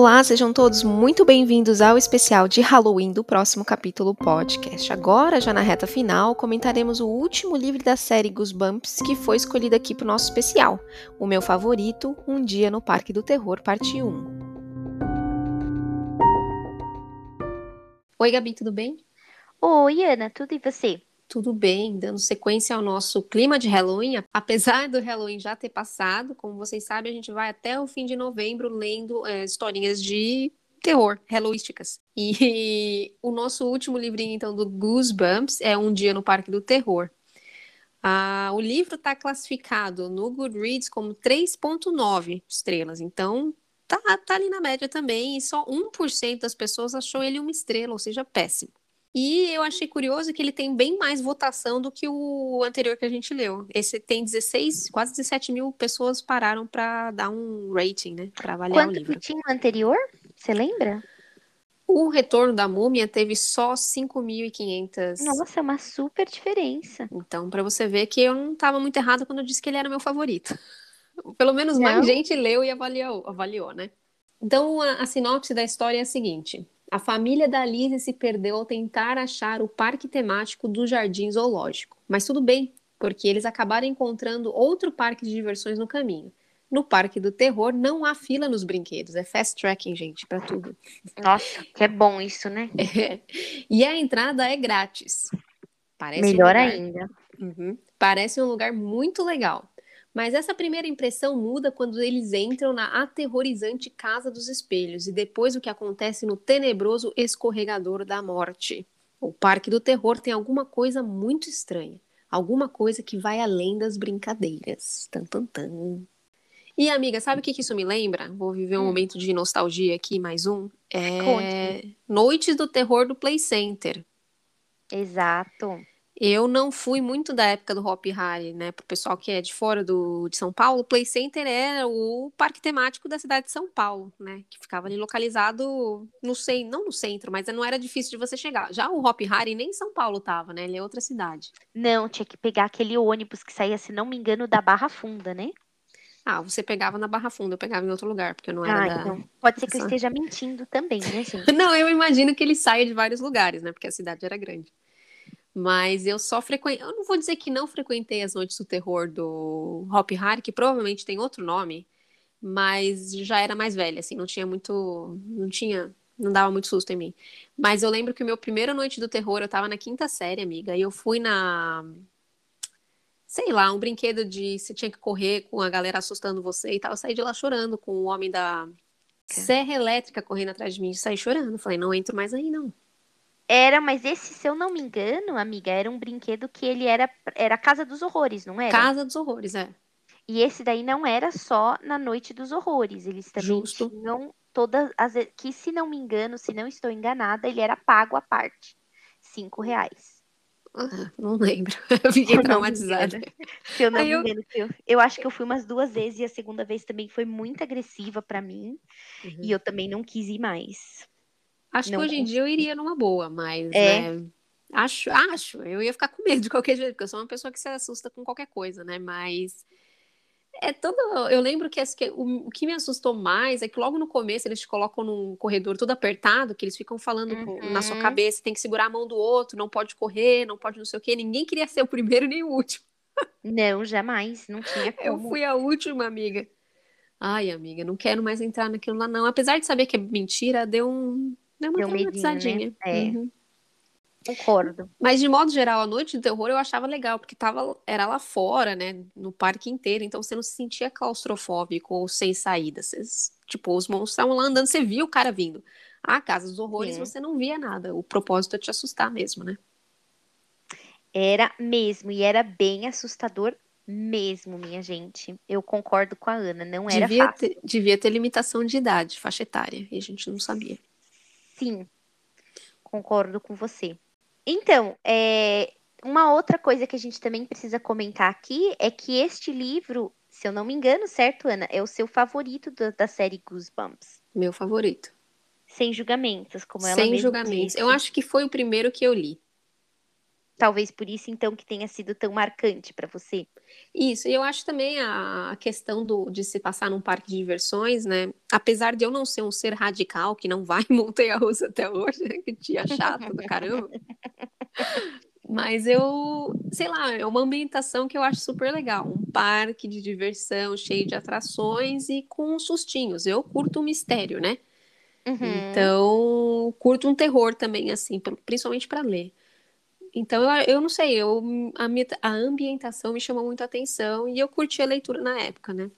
Olá, sejam todos muito bem-vindos ao especial de Halloween do próximo capítulo podcast. Agora, já na reta final, comentaremos o último livro da série Goosebumps que foi escolhido aqui para o nosso especial, o meu favorito, Um Dia no Parque do Terror, parte 1. Oi, Gabi, tudo bem? Oi, Ana, tudo e você? Tudo bem, dando sequência ao nosso clima de Halloween. Apesar do Halloween já ter passado, como vocês sabem, a gente vai até o fim de novembro lendo é, historinhas de terror, hallowísticas. E o nosso último livrinho, então, do Goosebumps é Um Dia no Parque do Terror. Ah, o livro está classificado no Goodreads como 3.9 estrelas, então tá, tá ali na média também, e só 1% das pessoas achou ele uma estrela, ou seja, péssimo. E eu achei curioso que ele tem bem mais votação do que o anterior que a gente leu. Esse tem 16, quase 17 mil pessoas pararam para dar um rating, né? Para avaliar Quanto o livro. que tinha o anterior? Você lembra? O Retorno da Múmia teve só 5.500. Nossa, é uma super diferença. Então, para você ver que eu não estava muito errado quando eu disse que ele era meu favorito. Pelo menos Não? mais gente leu e avaliou, avaliou né? Então, a, a sinopse da história é a seguinte. A família da Lizzie se perdeu ao tentar achar o parque temático do Jardim Zoológico. Mas tudo bem, porque eles acabaram encontrando outro parque de diversões no caminho. No Parque do Terror não há fila nos brinquedos, é fast tracking, gente, para tudo. Nossa, que é bom isso, né? E a entrada é grátis. Parece um Melhor lugar- ainda. Uhum. Parece um lugar muito legal. Mas essa primeira impressão muda quando eles entram na aterrorizante Casa dos Espelhos e depois o que acontece no tenebroso escorregador da morte. O Parque do Terror tem alguma coisa muito estranha. Alguma coisa que vai além das brincadeiras. Tan, tan, tan. E, amiga, sabe o que que isso me lembra? Vou viver um Hum. momento de nostalgia aqui, mais um. É... Noites do Terror do Play Center. Exato. Eu não fui muito da época do Hop Harry, né? Pro pessoal que é de fora do, de São Paulo, o Play Center era o parque temático da cidade de São Paulo, né? Que ficava ali localizado no centro, não no centro, mas não era difícil de você chegar. Já o Hop Harry nem em São Paulo tava, né? Ele é outra cidade. Não, tinha que pegar aquele ônibus que saía, se não me engano, da Barra Funda, né? Ah, você pegava na Barra Funda, eu pegava em outro lugar, porque eu não era Ah, da. então. Pode ser que eu esteja mentindo também, né, gente? Não, eu imagino que ele saia de vários lugares, né? Porque a cidade era grande. Mas eu só frequentei. Eu não vou dizer que não frequentei as noites do terror do Hop Harry, que provavelmente tem outro nome, mas já era mais velha, assim, não tinha muito. Não tinha. Não dava muito susto em mim. Mas eu lembro que o meu primeiro noite do terror, eu tava na quinta série, amiga, e eu fui na. Sei lá, um brinquedo de você tinha que correr com a galera assustando você e tal. Eu saí de lá chorando com o homem da serra elétrica correndo atrás de mim. Saí chorando. Falei, não entro mais aí, não. Era, mas esse, se eu não me engano, amiga, era um brinquedo que ele era, era a Casa dos Horrores, não era? Casa dos Horrores, é. E esse daí não era só na Noite dos Horrores, eles também Justo. tinham todas as. Que, se não me engano, se não estou enganada, ele era pago à parte. Cinco reais. Ah, não lembro. Eu fiquei Eu traumatizada. Se eu não Aí me eu- engano, eu, eu acho que eu fui umas duas vezes e a segunda vez também foi muito agressiva pra mim. Uhum. E eu também não quis ir mais. Acho que não hoje em dia eu iria numa boa, mas É. né, acho, acho, eu ia ficar com medo de qualquer jeito, porque eu sou uma pessoa que se assusta com qualquer coisa, né? Mas é todo. Eu lembro que, que o, o que me assustou mais é que logo no começo eles te colocam num corredor todo apertado, que eles ficam falando com- na sua Uhum. cabeça, tem que segurar a mão do outro, não pode correr, não pode não sei o quê. Ninguém queria ser o primeiro nem o último. Não, jamais. Não tinha Eu como. fui a última, amiga. Ai, amiga, não quero mais entrar naquilo lá, não. Apesar de saber que é mentira, deu um. Deu uma Deu medinho, né? traumatizadinha. É. Uhum. Concordo. Mas de modo geral, a noite do terror eu achava legal, porque tava, era lá fora, né? No parque inteiro, então você não se sentia claustrofóbico ou sem saída. Vocês, tipo, os monstros estavam lá andando, você via o cara vindo. A Casa dos Horrores Sim. você não via nada. O propósito é te assustar mesmo, né? Era mesmo. E era bem assustador mesmo, minha gente. Eu concordo com a Ana. Não era Devia fácil. ter, devia ter limitação de idade, faixa etária, e a gente não sabia. Sim, concordo com você. Então, é, uma outra coisa que a gente também precisa comentar aqui é que este livro, se eu não me engano, certo, Ana, é o seu favorito da, da série Goosebumps. Meu favorito. Sem julgamentos, como ela Sem julgamentos. disse. Eu acho que foi o primeiro que eu li. Talvez por isso então que tenha sido tão marcante para você. Isso, e eu acho também a questão do, de se passar num parque de diversões, né? Apesar de eu não ser um ser radical que não vai montanha russa até hoje, né? que tinha chato do caramba. Mas eu, sei lá, é uma ambientação que eu acho super legal. Um parque de diversão cheio de atrações e com sustinhos. Eu curto o mistério, né? Uhum. Então, curto um terror também, assim, principalmente para ler. Então, eu, eu não sei, eu, a, a ambientação me chamou muito a atenção e eu curti a leitura na época, né?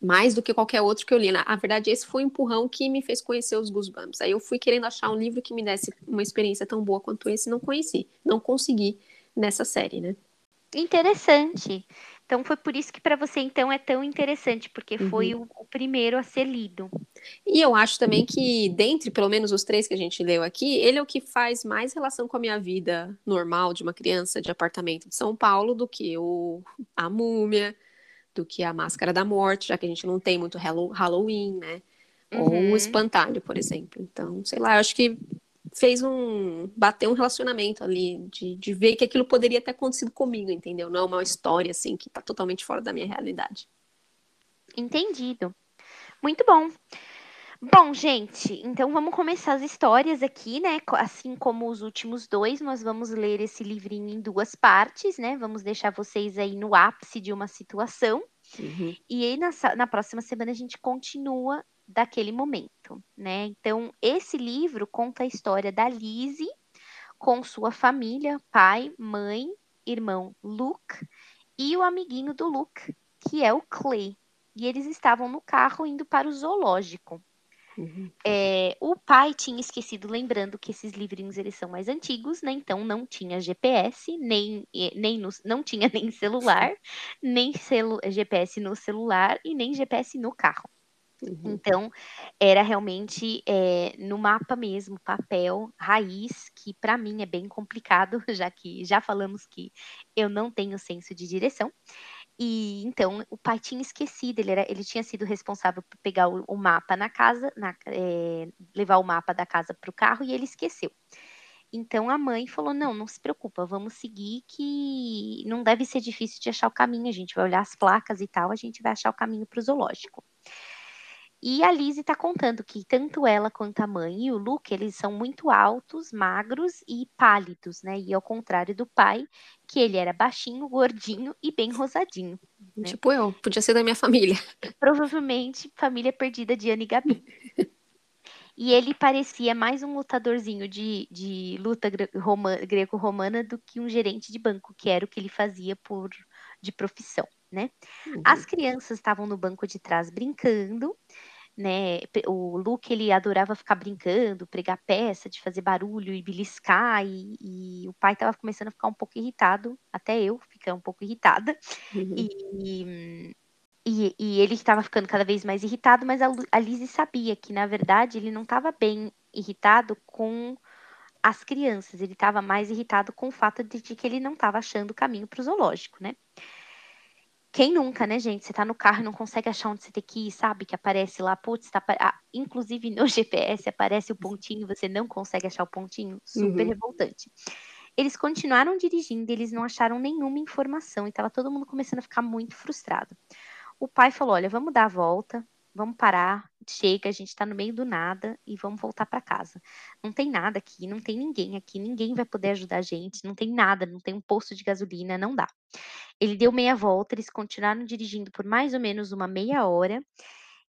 Mais do que qualquer outro que eu li. Na verdade, esse foi o empurrão que me fez conhecer os Goosebumps. Aí eu fui querendo achar um livro que me desse uma experiência tão boa quanto esse, não conheci, não consegui nessa série, né? Interessante. Então foi por isso que para você então é tão interessante, porque uhum. foi o, o, primeiro a ser lido. E eu acho também que dentre pelo menos os três que a gente leu aqui, ele é o que faz mais relação com a minha vida normal de uma criança de apartamento de São Paulo do que o a Múmia, do que a Máscara da Morte, já que a gente não tem muito Halloween, né? Uhum. Ou o uhum. Espantalho, por exemplo. Então, sei lá, eu acho que fez um. bater um relacionamento ali, de, de ver que aquilo poderia ter acontecido comigo, entendeu? Não é uma história assim que tá totalmente fora da minha realidade. Entendido. Muito bom. Bom, gente, então vamos começar as histórias aqui, né? Assim como os últimos dois, nós vamos ler esse livrinho em duas partes, né? Vamos deixar vocês aí no ápice de uma situação. Uhum. E aí, na, na próxima semana, a gente continua daquele momento, né? Então, esse livro conta a história da Lizzie com sua família, pai, mãe, irmão Luke e o amiguinho do Luke, que é o Clay. E eles estavam no carro indo para o zoológico. Uhum. É, o pai tinha esquecido, lembrando que esses livrinhos eles são mais antigos, né? Então não tinha GPS, nem, nem no, não tinha nem celular, nem celu, GPS no celular e nem GPS no carro. Uhum. Então, era realmente é, no mapa mesmo, papel, raiz, que para mim é bem complicado, já que já falamos que eu não tenho senso de direção. E então o pai tinha esquecido, ele, era, ele tinha sido responsável por pegar o, o mapa na casa, na, é, levar o mapa da casa para o carro e ele esqueceu. Então a mãe falou: não, não se preocupa, vamos seguir que não deve ser difícil de achar o caminho. A gente vai olhar as placas e tal, a gente vai achar o caminho para o zoológico. E a Lizzie está contando que tanto ela quanto a mãe e o Luke, eles são muito altos, magros e pálidos, né? E ao contrário do pai, que ele era baixinho, gordinho e bem rosadinho. Né? Tipo eu, podia ser da minha família. Provavelmente família perdida de Anne e Gabi. e ele parecia mais um lutadorzinho de, de luta greco-romana do que um gerente de banco, que era o que ele fazia por de profissão né? Uhum. As crianças estavam no banco de trás brincando, né? O Luke ele adorava ficar brincando, pregar peça, de fazer barulho e beliscar, e, e o pai estava começando a ficar um pouco irritado, até eu fiquei um pouco irritada, uhum. e, e, e, ele estava ficando cada vez mais irritado, mas a, a Lizzie sabia que, na verdade, ele não estava bem irritado com as crianças, ele estava mais irritado com o fato de, de que ele não estava achando o caminho para o zoológico, né? Quem nunca, né, gente? Você tá no carro e não consegue achar onde você tem que ir, sabe? Que aparece lá, putz, tá, ah, inclusive no GPS aparece o pontinho, você não consegue achar o pontinho. Super uhum. revoltante. Eles continuaram dirigindo, eles não acharam nenhuma informação e tava todo mundo começando a ficar muito frustrado. O pai falou: Olha, vamos dar a volta, vamos parar, chega, a gente tá no meio do nada e vamos voltar para casa. Não tem nada aqui, não tem ninguém aqui, ninguém vai poder ajudar a gente, não tem nada, não tem um posto de gasolina, não dá. Ele deu meia volta, eles continuaram dirigindo por mais ou menos uma meia hora.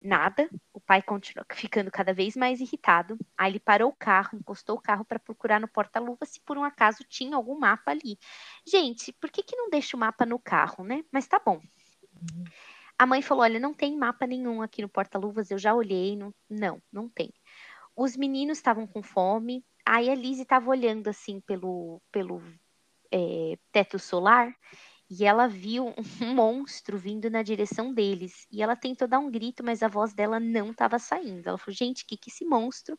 Nada, o pai continuou ficando cada vez mais irritado. Aí ele parou o carro, encostou o carro para procurar no porta-luva se por um acaso tinha algum mapa ali. Gente, por que, que não deixa o mapa no carro, né? Mas tá bom. Uhum. A mãe falou: Olha, não tem mapa nenhum aqui no porta-luvas, eu já olhei. Não, não, não tem. Os meninos estavam com fome. Aí a Lizzie estava olhando assim pelo, pelo é, teto solar e ela viu um monstro vindo na direção deles. E ela tentou dar um grito, mas a voz dela não estava saindo. Ela falou: Gente, o que, que esse monstro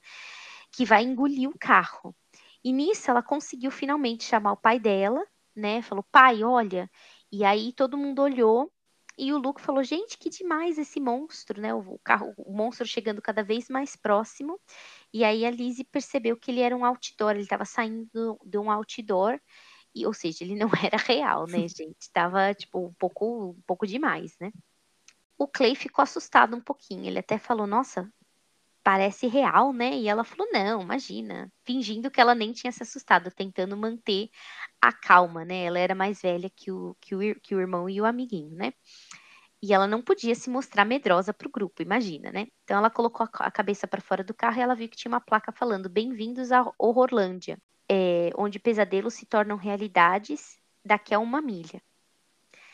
que vai engolir o carro? E nisso ela conseguiu finalmente chamar o pai dela, né? Falou: Pai, olha. E aí todo mundo olhou e o Luke falou: gente, que demais esse monstro, né? O carro, o monstro chegando cada vez mais próximo. E aí a Lizzie percebeu que ele era um outdoor, ele estava saindo de um outdoor. E, ou seja, ele não era real, né, gente? Tava, tipo, um pouco, um pouco demais, né? O Clay ficou assustado um pouquinho. Ele até falou: Nossa, parece real, né? E ela falou: Não, imagina. Fingindo que ela nem tinha se assustado, tentando manter a calma, né? Ela era mais velha que o, que o, que o irmão e o amiguinho, né? E ela não podia se mostrar medrosa para o grupo, imagina, né? Então ela colocou a cabeça para fora do carro e ela viu que tinha uma placa falando: Bem-vindos a Horrorlândia, é, onde pesadelos se tornam realidades daqui a uma milha.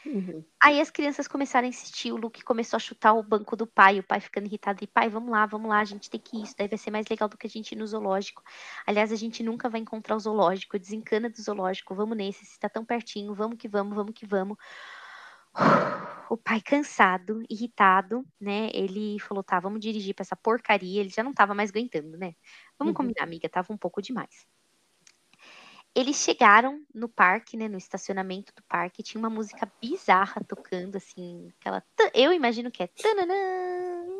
Uhum. Aí as crianças começaram a insistir, o Luke começou a chutar o banco do pai, o pai ficando irritado, e pai, vamos lá, vamos lá, a gente tem que ir, isso daí vai ser mais legal do que a gente ir no zoológico. Aliás, a gente nunca vai encontrar o zoológico, desencana do zoológico, vamos nesse, se está tão pertinho, vamos que vamos, vamos que vamos. O pai cansado, irritado, né? Ele falou: tá, vamos dirigir para essa porcaria. Ele já não tava mais aguentando, né? Vamos uhum. combinar, amiga, tava um pouco demais. Eles chegaram no parque, né, no estacionamento do parque, tinha uma música bizarra tocando, assim, aquela. Eu imagino que é.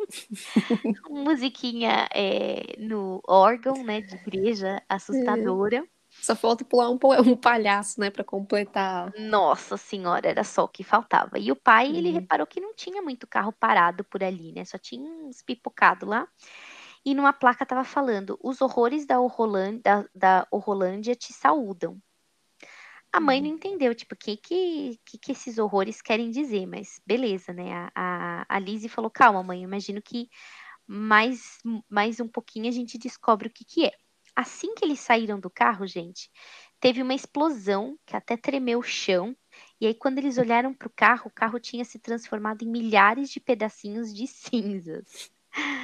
musiquinha é, no órgão, né, de igreja, assustadora. É. Só falta pular um, um palhaço, né, para completar. Nossa senhora, era só o que faltava. E o pai, uhum. ele reparou que não tinha muito carro parado por ali, né? Só tinha uns pipocados lá e numa placa estava falando: os horrores da Horrolândia, da, da Horrolândia te saúdam. A mãe não uhum. entendeu, tipo, o que, que, que, esses horrores querem dizer, mas beleza, né? A, a, a Lizzie falou: calma, mãe, imagino que mais, mais um pouquinho a gente descobre o que, que é. Assim que eles saíram do carro, gente, teve uma explosão que até tremeu o chão. E aí, quando eles olharam para o carro, o carro tinha se transformado em milhares de pedacinhos de cinzas.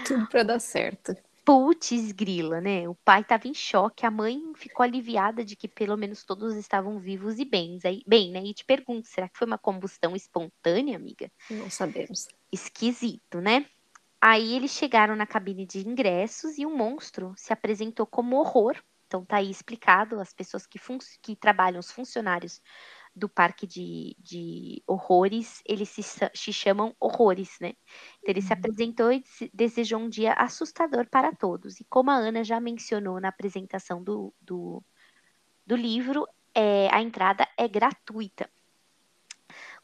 Tudo para dar certo. Putz, grila, né? O pai estava em choque, a mãe ficou aliviada de que pelo menos todos estavam vivos e bens. Aí, bem, né? E te pergunto, será que foi uma combustão espontânea, amiga? Não sabemos. Esquisito, né? Aí eles chegaram na cabine de ingressos e um monstro se apresentou como horror. Então tá aí explicado, as pessoas que, que trabalham, os funcionários do parque de, de horrores, eles se, se chamam horrores, né? Então, ele uhum. se apresentou e desejou um dia assustador para todos. E como a Ana já mencionou na apresentação do, do, do livro, é, a entrada é gratuita.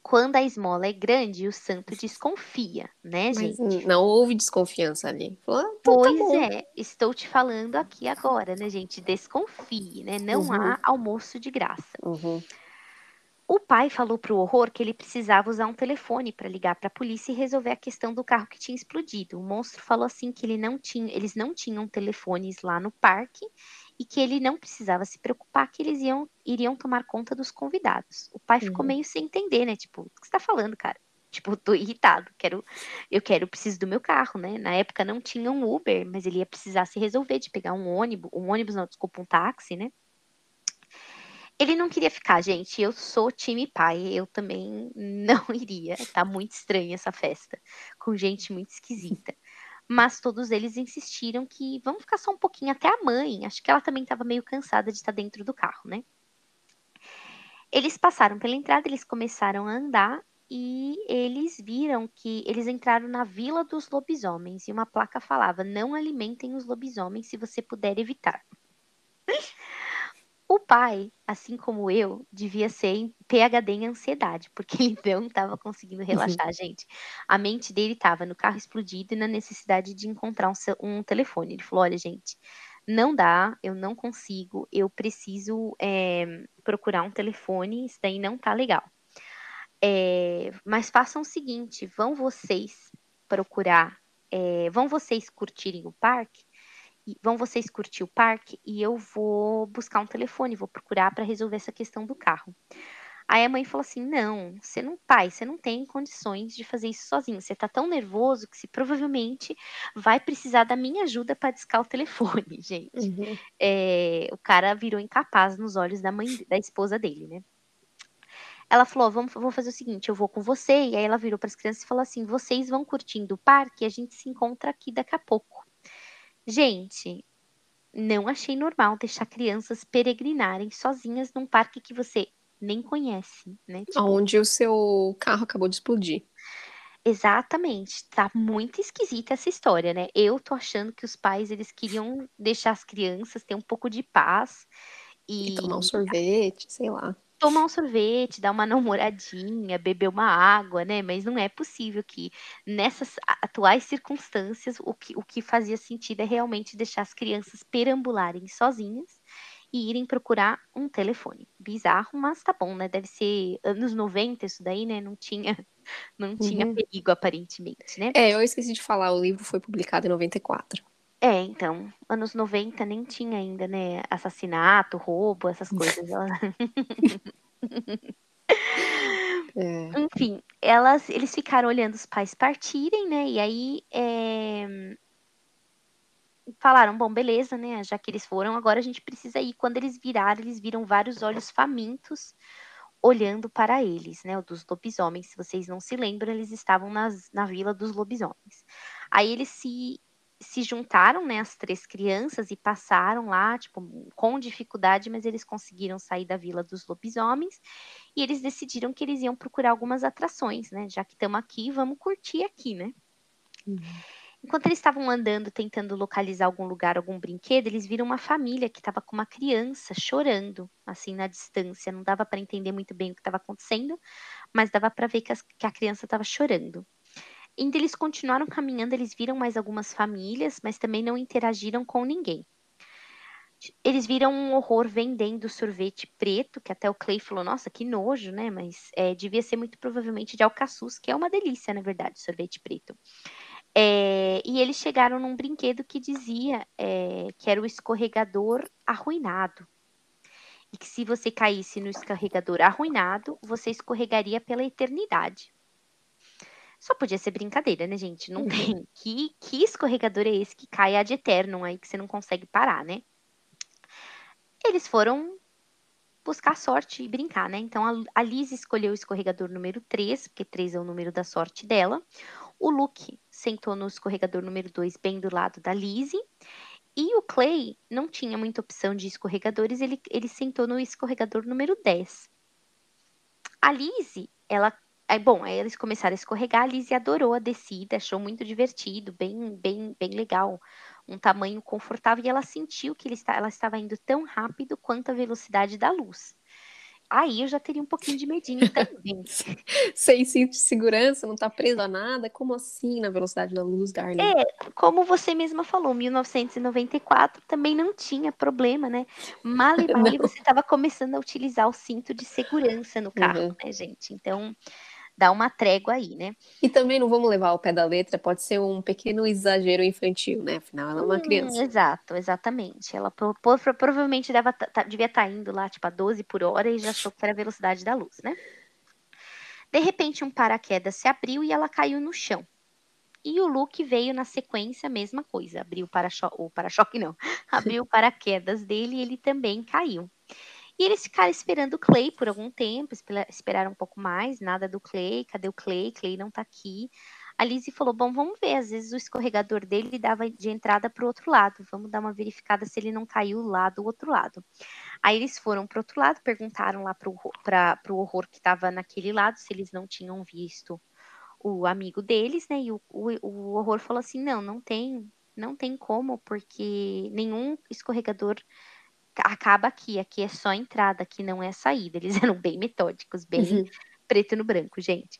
Quando a esmola é grande, o santo desconfia, né, Mas gente? Não houve desconfiança ali. Falou, ah, então tá pois tá é, estou te falando aqui agora, né, gente? Desconfie, né? Não uhum. há almoço de graça. Uhum. O pai falou para o horror que ele precisava usar um telefone para ligar para a polícia e resolver a questão do carro que tinha explodido. O monstro falou assim que ele não tinha, eles não tinham telefones lá no parque e que ele não precisava se preocupar que eles iam, iriam tomar conta dos convidados. O pai ficou uhum. meio sem entender, né? Tipo, o que você está falando, cara? Tipo, tô irritado, quero, eu quero, preciso do meu carro, né? Na época não tinha um Uber, mas ele ia precisar se resolver de pegar um ônibus, um ônibus não, desculpa, um táxi, né? Ele não queria ficar, gente. Eu sou time pai. Eu também não iria. Tá muito estranha essa festa, com gente muito esquisita. Mas todos eles insistiram que vamos ficar só um pouquinho até a mãe. Acho que ela também estava meio cansada de estar dentro do carro, né? Eles passaram pela entrada, eles começaram a andar e eles viram que eles entraram na Vila dos Lobisomens e uma placa falava: "Não alimentem os lobisomens se você puder evitar". O pai, assim como eu, devia ser PhD em ansiedade, porque ele não estava conseguindo uhum. relaxar, gente. A mente dele estava no carro explodido e na necessidade de encontrar um, um, telefone. Ele falou: olha, gente, não dá, eu não consigo, eu preciso é, procurar um telefone, isso daí não tá legal. É, mas façam o seguinte: vão vocês procurar, é, vão vocês curtirem o parque vão vocês curtir o parque e eu vou buscar um telefone, vou procurar para resolver essa questão do carro. Aí a mãe falou assim: não, você não, pai, você não tem condições de fazer isso sozinho. Você tá tão nervoso que você provavelmente vai precisar da minha ajuda para discar o telefone, gente. Uhum. É, o cara virou incapaz nos olhos da mãe, da esposa dele, né? Ela falou: vamos, vou fazer o seguinte, eu vou com você. E aí ela virou para as crianças e falou assim: vocês vão curtindo o parque e a gente se encontra aqui daqui a pouco. Gente, não achei normal deixar crianças peregrinarem sozinhas num parque que você nem conhece, né? Tipo, Onde o seu carro acabou de explodir. Exatamente. Tá muito esquisita essa história, né? Eu tô achando que os pais eles queriam deixar as crianças ter um pouco de paz e, e tomar um sorvete, sei lá. Tomar um sorvete, dar uma namoradinha, beber uma água, né? Mas não é possível que nessas atuais circunstâncias o que, o que fazia sentido é realmente deixar as crianças perambularem sozinhas e irem procurar um telefone. Bizarro, mas tá bom, né? Deve ser anos 90 isso daí, né? Não tinha, não tinha uhum. perigo aparentemente, né? É, eu esqueci de falar, o livro foi publicado em 94. É, então, anos 90 nem tinha ainda, né? Assassinato, roubo, essas coisas. é. Enfim, elas, eles ficaram olhando os pais partirem, né? E aí é, falaram, bom, beleza, né? Já que eles foram, agora a gente precisa ir. Quando eles viraram, eles viram vários olhos famintos olhando para eles, né? Dos lobisomens. Se vocês não se lembram, eles estavam nas, na vila dos lobisomens. Aí eles se se juntaram, né, as três crianças e passaram lá, tipo, com dificuldade, mas eles conseguiram sair da vila dos lobisomens e eles decidiram que eles iam procurar algumas atrações, né? Já que estamos aqui, vamos curtir aqui, né? Uhum. Enquanto eles estavam andando, tentando localizar algum lugar, algum brinquedo, eles viram uma família que estava com uma criança chorando, assim, na distância. Não dava para entender muito bem o que estava acontecendo, mas dava para ver que, as, que a criança estava chorando. Então, eles continuaram caminhando, eles viram mais algumas famílias, mas também não interagiram com ninguém. Eles viram um horror vendendo sorvete preto, que até o Clay falou, nossa, que nojo, né? Mas é, devia ser muito provavelmente de alcaçuz, que é uma delícia, na verdade, sorvete preto. É, e eles chegaram num brinquedo que dizia é, que era o escorregador arruinado. E que se você caísse no escorregador arruinado, você escorregaria pela eternidade. Só podia ser brincadeira, né, gente? Não uhum. tem. Que, que escorregador é esse que cai ad eternum aí, que você não consegue parar, né? Eles foram buscar sorte e brincar, né? Então a, a Liz escolheu o escorregador número 3, porque 3 é o número da sorte dela. O Luke sentou no escorregador número 2, bem do lado da Lizzie. E o Clay não tinha muita opção de escorregadores, ele, ele sentou no escorregador número 10. A Lizzie, ela. Aí, bom, aí eles começaram a escorregar, a Lizzie adorou a descida, achou muito divertido, bem, bem, bem legal, um tamanho confortável, e ela sentiu que ele, ela estava indo tão rápido quanto a velocidade da luz. Aí eu já teria um pouquinho de medinho também. Sem cinto de segurança, não tá preso a nada? Como assim na velocidade da luz, Darling? É, como você mesma falou, 1994 também não tinha problema, né? Mal e mal você estava começando a utilizar o cinto de segurança no carro, uhum. né, gente? Então, dar uma trégua aí, né? E também não vamos levar ao pé da letra, pode ser um pequeno exagero infantil, né? Afinal, ela é uma hum, criança. Exato, exatamente. Ela pro, pro, provavelmente dava, tá, devia estar tá indo lá, tipo, a 12 por hora e já achou que era a velocidade da luz, né? De repente, um paraquedas se abriu e ela caiu no chão. E o Luke veio na sequência, a mesma coisa. Abriu o para-choque, o para-choque não. Abriu o paraquedas dele e ele também caiu. E eles ficaram esperando o Clay por algum tempo, esperaram um pouco mais, nada do Clay, cadê o Clay? Clay não tá aqui. A Lizzie falou: Bom, vamos ver, às vezes o escorregador dele dava de entrada para o outro lado, vamos dar uma verificada se ele não caiu lá do outro lado. Aí eles foram para o outro lado, perguntaram lá para o horror que estava naquele lado se eles não tinham visto o amigo deles, né? E o, o, o horror falou assim: Não, não tem, não tem como, porque nenhum escorregador acaba aqui, aqui é só entrada, aqui não é saída. Eles eram bem metódicos, bem uhum. preto no branco, gente.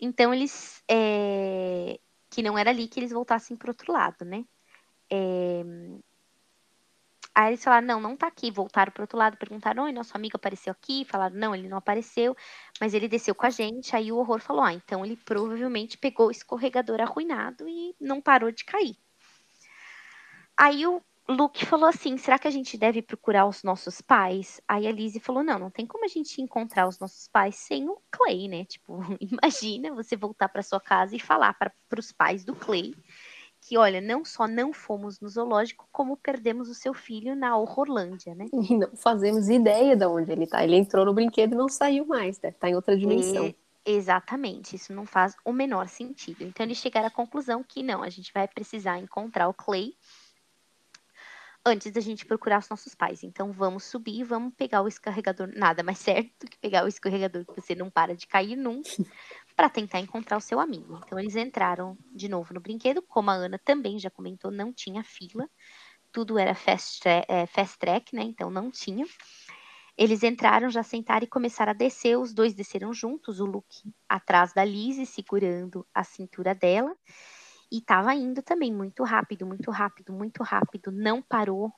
Então eles é, que não era ali que eles voltassem para outro lado, né? É, aí eles falaram, não, não tá aqui. Voltaram para outro lado, perguntaram, oi, nosso amigo apareceu aqui. Falaram, não, ele não apareceu, mas ele desceu com a gente. Aí o horror falou, ah, então ele provavelmente pegou o escorregador arruinado e não parou de cair. Aí o Luke falou assim: será que a gente deve procurar os nossos pais? Aí a Lizzie falou: não, não tem como a gente encontrar os nossos pais sem o Clay, né? Tipo, imagina você voltar para sua casa e falar para os pais do Clay que, olha, não só não fomos no zoológico, como perdemos o seu filho na Horrorlândia, né? E não fazemos ideia de onde ele tá. Ele entrou no brinquedo e não saiu mais, deve estar tá em outra dimensão. E... Exatamente, isso não faz o menor sentido. Então eles chegaram à conclusão que não, a gente vai precisar encontrar o Clay antes da gente procurar os nossos pais. Então vamos subir, vamos pegar o escorregador, nada mais certo do que pegar o escorregador que você não para de cair nunca, para tentar encontrar o seu amigo. Então eles entraram de novo no brinquedo, como a Ana também já comentou, não tinha fila, tudo era fast, é, fast track, né? Então não tinha. Eles entraram, já sentaram e começaram a descer. Os dois desceram juntos, o Luke atrás da Lizzie, segurando a cintura dela. E estava indo também muito rápido, muito rápido, muito rápido. Não parou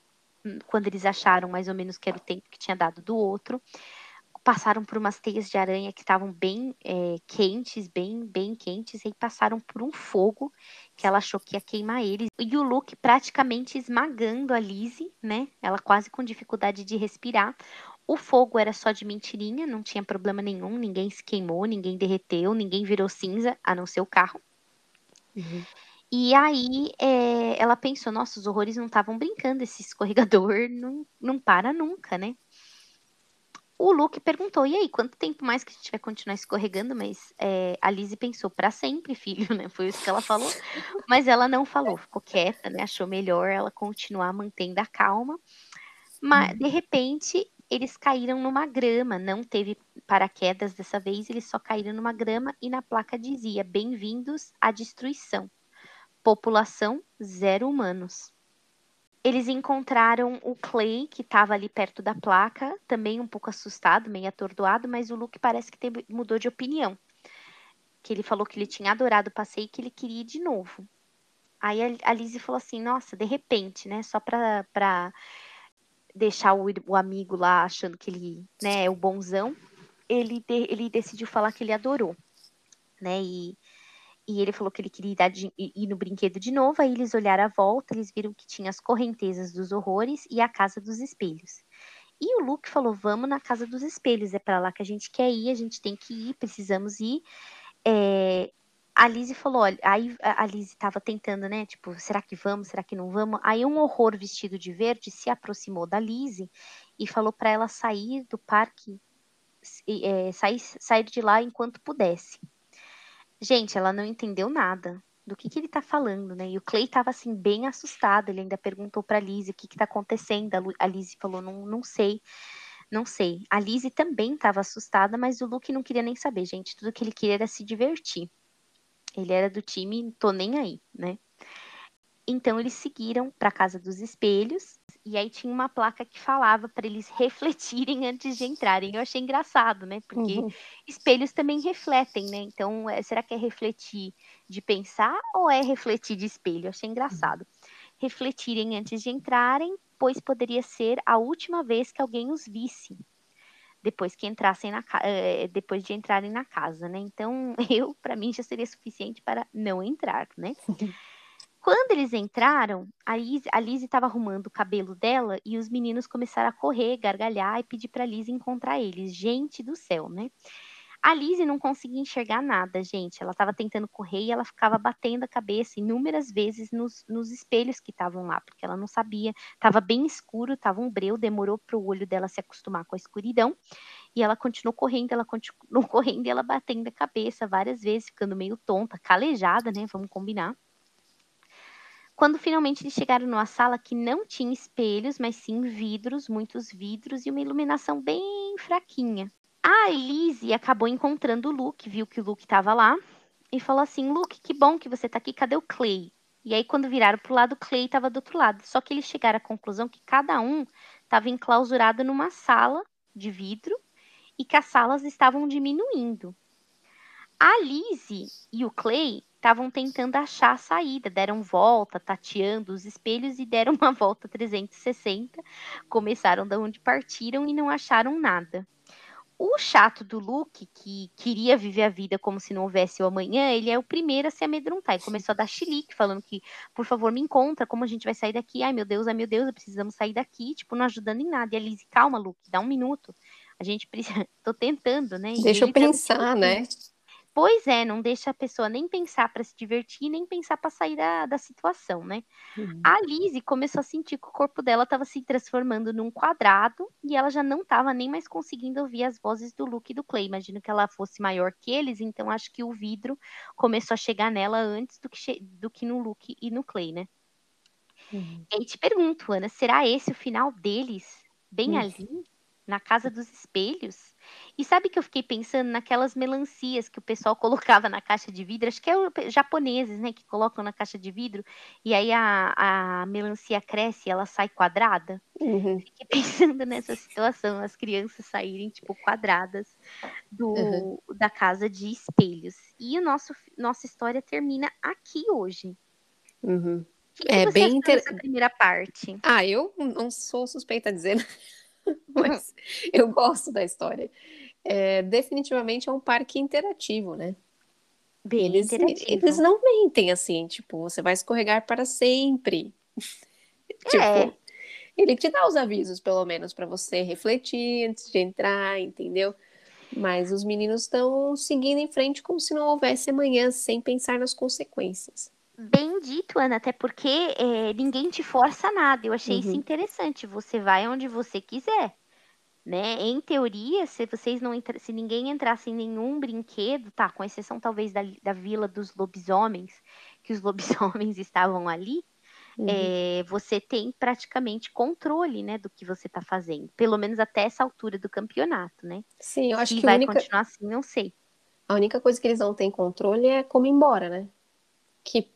hum, quando eles acharam mais ou menos que era o tempo que tinha dado do outro passaram por umas teias de aranha que estavam bem é, quentes, bem, bem quentes, e passaram por um fogo que ela achou que ia queimar eles. E o Luke praticamente esmagando a Lizzie, né? Ela quase com dificuldade de respirar. O fogo era só de mentirinha, não tinha problema nenhum, ninguém se queimou, ninguém derreteu, ninguém virou cinza, a não ser o carro. Uhum. E aí é, ela pensou, nossa, os horrores não estavam brincando, esse escorregador não, não para nunca, né? o Luke perguntou: e aí, quanto tempo mais que a gente vai continuar escorregando? Mas é, a Lizzie pensou: para sempre, filho, né? Foi isso que ela falou. Mas ela não falou, ficou quieta, né? Achou melhor ela continuar mantendo a calma. Mas, de repente, eles caíram numa grama, não teve paraquedas dessa vez, eles só caíram numa grama e na placa dizia: Bem-vindos à destruição. População zero humanos. Eles encontraram o Clay, que estava ali perto da placa, também um pouco assustado, meio atordoado, mas o Luke parece que mudou de opinião. Que ele falou que ele tinha adorado o passeio e que ele queria ir de novo. Aí a, Lizzie falou assim: Nossa, de repente, né? Só pra, pra deixar o, o amigo lá achando que ele né, é o bonzão, ele, de, ele decidiu falar que ele adorou. Né? E e ele falou que ele queria ir, ir, no brinquedo de novo. Aí eles olharam à volta, eles viram que tinha as correntezas dos horrores e a casa dos espelhos. E o Luke falou: Vamos na casa dos espelhos, é para lá que a gente quer ir, a gente tem que ir, precisamos ir. É, a Lizzie falou: olha, aí a Lizzie estava tentando, né? Tipo, será que vamos, será que não vamos? Aí um horror vestido de verde se aproximou da Lizzie e falou para ela sair do parque, é, sair, sair de lá enquanto pudesse. Gente, ela não entendeu nada do que, que ele tá falando, né? E o Clay tava assim, bem assustado. Ele ainda perguntou pra Lizzie o que, que tá acontecendo. A Lizzie falou: não, não sei, não sei. A Lizzie também tava assustada, mas o Luke não queria nem saber, gente. Tudo que ele queria era se divertir. Ele era do time, tô nem aí, né? Então eles seguiram para a casa dos espelhos e aí tinha uma placa que falava para eles refletirem antes de entrarem. Eu achei engraçado, né? Porque uhum. espelhos também refletem, né? Então, é, será que é refletir de pensar ou é refletir de espelho? Eu achei engraçado. Refletirem antes de entrarem, pois poderia ser a última vez que alguém os visse depois que entrassem na eh, depois de entrarem na casa, né? Então, eu para mim já seria suficiente para não entrar, né? Quando eles entraram, a Lizzie estava arrumando o cabelo dela e os meninos começaram a correr, gargalhar e pedir para Lizzie encontrar eles. Gente do céu, né? A Lizzie não conseguia enxergar nada, gente. Ela estava tentando correr e ela ficava batendo a cabeça inúmeras vezes nos, nos espelhos que estavam lá, porque ela não sabia. Estava bem escuro, estava um breu, demorou para o olho dela se acostumar com a escuridão. E ela continuou correndo, ela continuou correndo e ela batendo a cabeça várias vezes, ficando meio tonta, calejada, né? Vamos combinar. Quando finalmente eles chegaram numa sala que não tinha espelhos, mas sim vidros, muitos vidros e uma iluminação bem fraquinha. A Elise acabou encontrando o Luke, viu que o Luke estava lá e falou assim: Luke, que bom que você está aqui, cadê o Clay? E aí, quando viraram para o lado, o Clay estava do outro lado. Só que eles chegaram à conclusão que cada um estava enclausurado numa sala de vidro e que as salas estavam diminuindo. A Lizzie e o Clay estavam tentando achar a saída, deram volta, tateando os espelhos e deram uma volta 360, começaram da onde partiram e não acharam nada. O chato do Luke, que queria viver a vida como se não houvesse o amanhã, ele é o primeiro a se amedrontar. Ele começou a dar chilique, falando que, por favor, me encontra, como a gente vai sair daqui? Ai, meu Deus, ai, meu Deus, precisamos sair daqui. Tipo, não ajudando em nada. E a Lizzie, calma, Luke, dá um minuto. A gente precisa. Tô tentando, né? Deixa eu pensar, né? Pois é, não deixa a pessoa nem pensar para se divertir, nem pensar para sair da, da situação, né? Uhum. A Lizzie começou a sentir que o corpo dela estava se transformando num quadrado e ela já não estava nem mais conseguindo ouvir as vozes do Luke e do Clay. Imagino que ela fosse maior que eles, então acho que o vidro começou a chegar nela antes do que, do que no Luke e no Clay, né? Uhum. E aí te pergunto, Ana, será esse o final deles? Bem uhum. ali? na Casa dos Espelhos. E sabe que eu fiquei pensando naquelas melancias que o pessoal colocava na caixa de vidro, acho que é japoneses, né, que colocam na caixa de vidro, e aí a, a melancia cresce e ela sai quadrada. Uhum. Fiquei pensando nessa situação, as crianças saírem, tipo, quadradas do, Uhum. da casa de espelhos. E o nosso, nossa história termina aqui hoje. Uhum. Que, que É bem achou inter- dessa primeira parte? Ah, eu não sou suspeita a dizer, mas eu gosto da história. É, definitivamente é um parque interativo, né? Bem Eles, interativo. eles não mentem assim, tipo, você vai escorregar para sempre. tipo, É. ele te dá os avisos, pelo menos, para você refletir antes de entrar, entendeu? Mas os meninos estão seguindo em frente como se não houvesse amanhã, sem pensar nas consequências. Bem dito, Ana, até porque é, ninguém te força nada. Eu achei isso Uhum. interessante. Você vai onde você quiser, né? Em teoria, se vocês não entra... se ninguém entrasse em nenhum brinquedo, tá? Com exceção talvez da, da vila dos lobisomens, que os lobisomens estavam ali, Uhum. é, você tem praticamente controle, né, do que você tá fazendo. Pelo menos até essa altura do campeonato, né? Sim, eu acho Se que vai única, continuar assim, não sei. a única coisa que eles não têm controle é como ir embora, né? Que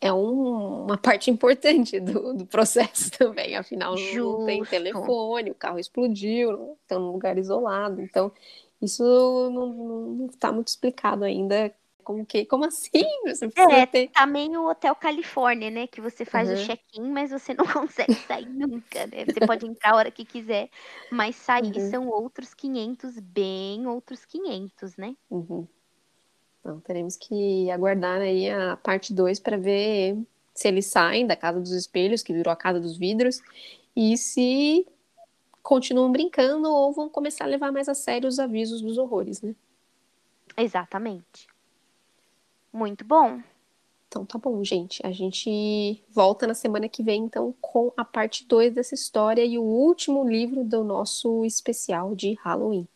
é um- uma parte importante do, do processo também. Afinal, não, não tem Justo. telefone, o carro explodiu, estão num lugar isolado. Então, isso não, não, não tá muito explicado ainda. Como que, como assim? Você É, ter. tá meio Hotel Califórnia, né? Que você faz o Uhum. check-in, mas você não consegue sair nunca, né? Você pode entrar a hora que quiser, mas sair Uhum. são outros 500, bem outros 500, né? Uhum. Então, teremos que aguardar aí a parte 2 para ver se eles saem da Casa dos Espelhos, que virou a Casa dos Vidros, e se continuam brincando ou vão começar a levar mais a sério os avisos dos horrores, né? Exatamente. Muito bom. Então tá bom, gente. A gente volta na semana que vem, então, com a parte 2 dessa história e o último livro do nosso especial de Halloween.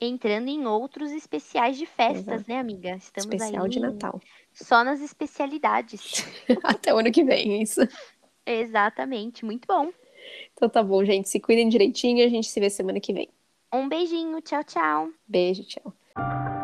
Entrando em outros especiais de festas, Exato. né, amiga? Estamos especial aí de Natal. só nas especialidades. Até o ano que vem, é isso. Exatamente. Muito bom. Então tá bom, gente. Se cuidem direitinho e a gente se vê semana que vem. Um beijinho. Tchau, tchau. Beijo, tchau.